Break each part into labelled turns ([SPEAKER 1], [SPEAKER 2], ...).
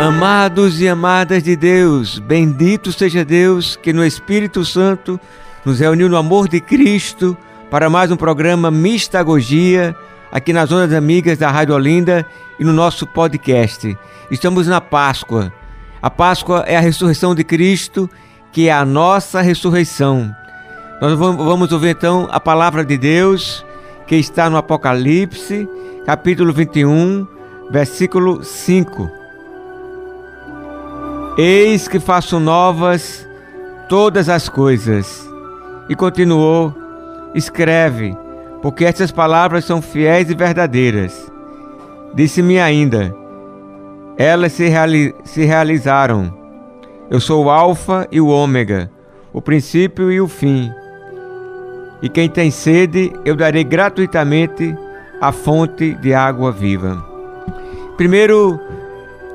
[SPEAKER 1] Amados e amadas de Deus, bendito seja Deus que no Espírito Santo nos reuniu no amor de Cristo para mais um programa Mistagogia aqui nas Ondas Amigas da Rádio Olinda e no nosso podcast. Estamos na Páscoa. A Páscoa é a ressurreição de Cristo, que é a nossa ressurreição. Nós vamos ouvir então a palavra de Deus que está no Apocalipse, capítulo 21, versículo 5. Eis que faço novas todas as coisas. E continuou: Escreve, porque estas palavras são fiéis e verdadeiras. Disse-me ainda: Elas se, reali se realizaram. Eu sou o Alfa e o Ômega, o princípio e o fim. E quem tem sede, eu darei gratuitamente a fonte de água viva. Primeiro,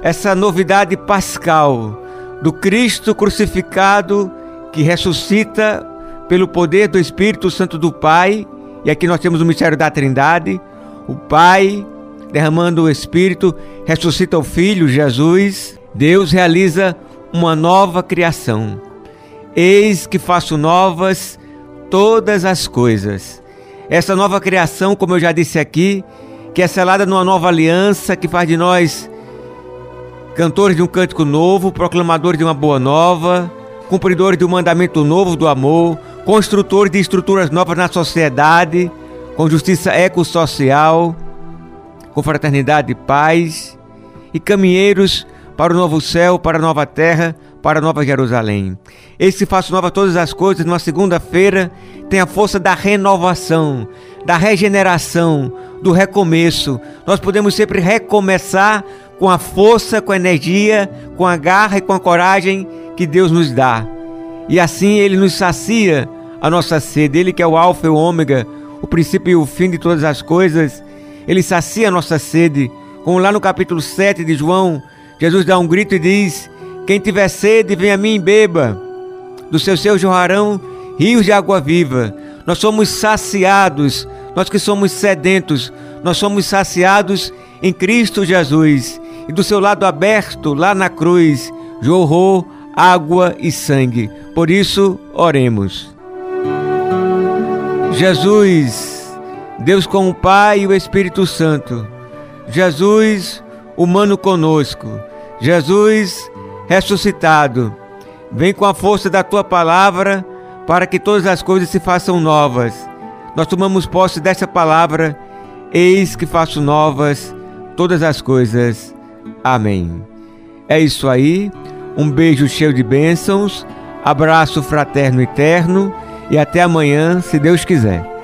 [SPEAKER 1] essa novidade pascal do Cristo crucificado que ressuscita pelo poder do Espírito Santo do Pai. E aqui nós temos o mistério da Trindade. O Pai derramando o Espírito ressuscita o Filho Jesus. Deus realiza uma nova criação. Eis que faço novas todas as coisas. Essa nova criação, como eu já disse aqui, que é selada numa nova aliança que faz de nós cantores de um cântico novo, proclamadores de uma boa nova, cumpridores de um mandamento novo do amor, construtores de estruturas novas na sociedade, com justiça ecossocial, com fraternidade e paz, e caminheiros para o novo céu, para a nova terra, para a nova Jerusalém. Esse faço nova todas as coisas, numa segunda-feira, tem a força da renovação, da regeneração, do recomeço. Nós podemos sempre recomeçar com a força, com a energia, com a garra e com a coragem que Deus nos dá. E assim ele nos sacia a nossa sede. Ele que é o alfa e o ômega, o princípio e o fim de todas as coisas, ele sacia a nossa sede. Como lá no capítulo 7 de João, Jesus dá um grito e diz: Quem tiver sede, venha a mim e beba. Do seu seus jorrarão rios de água viva. Nós somos saciados, nós que somos sedentos, nós somos saciados em Cristo Jesus e do seu lado aberto, lá na cruz, jorrou água e sangue. Por isso, oremos. Jesus, Deus com o Pai e o Espírito Santo. Jesus, humano conosco. Jesus, ressuscitado. Vem com a força da tua palavra para que todas as coisas se façam novas. Nós tomamos posse dessa palavra. Eis que faço novas todas as coisas Amém. É isso aí. Um beijo cheio de bênçãos, abraço fraterno eterno e até amanhã, se Deus quiser.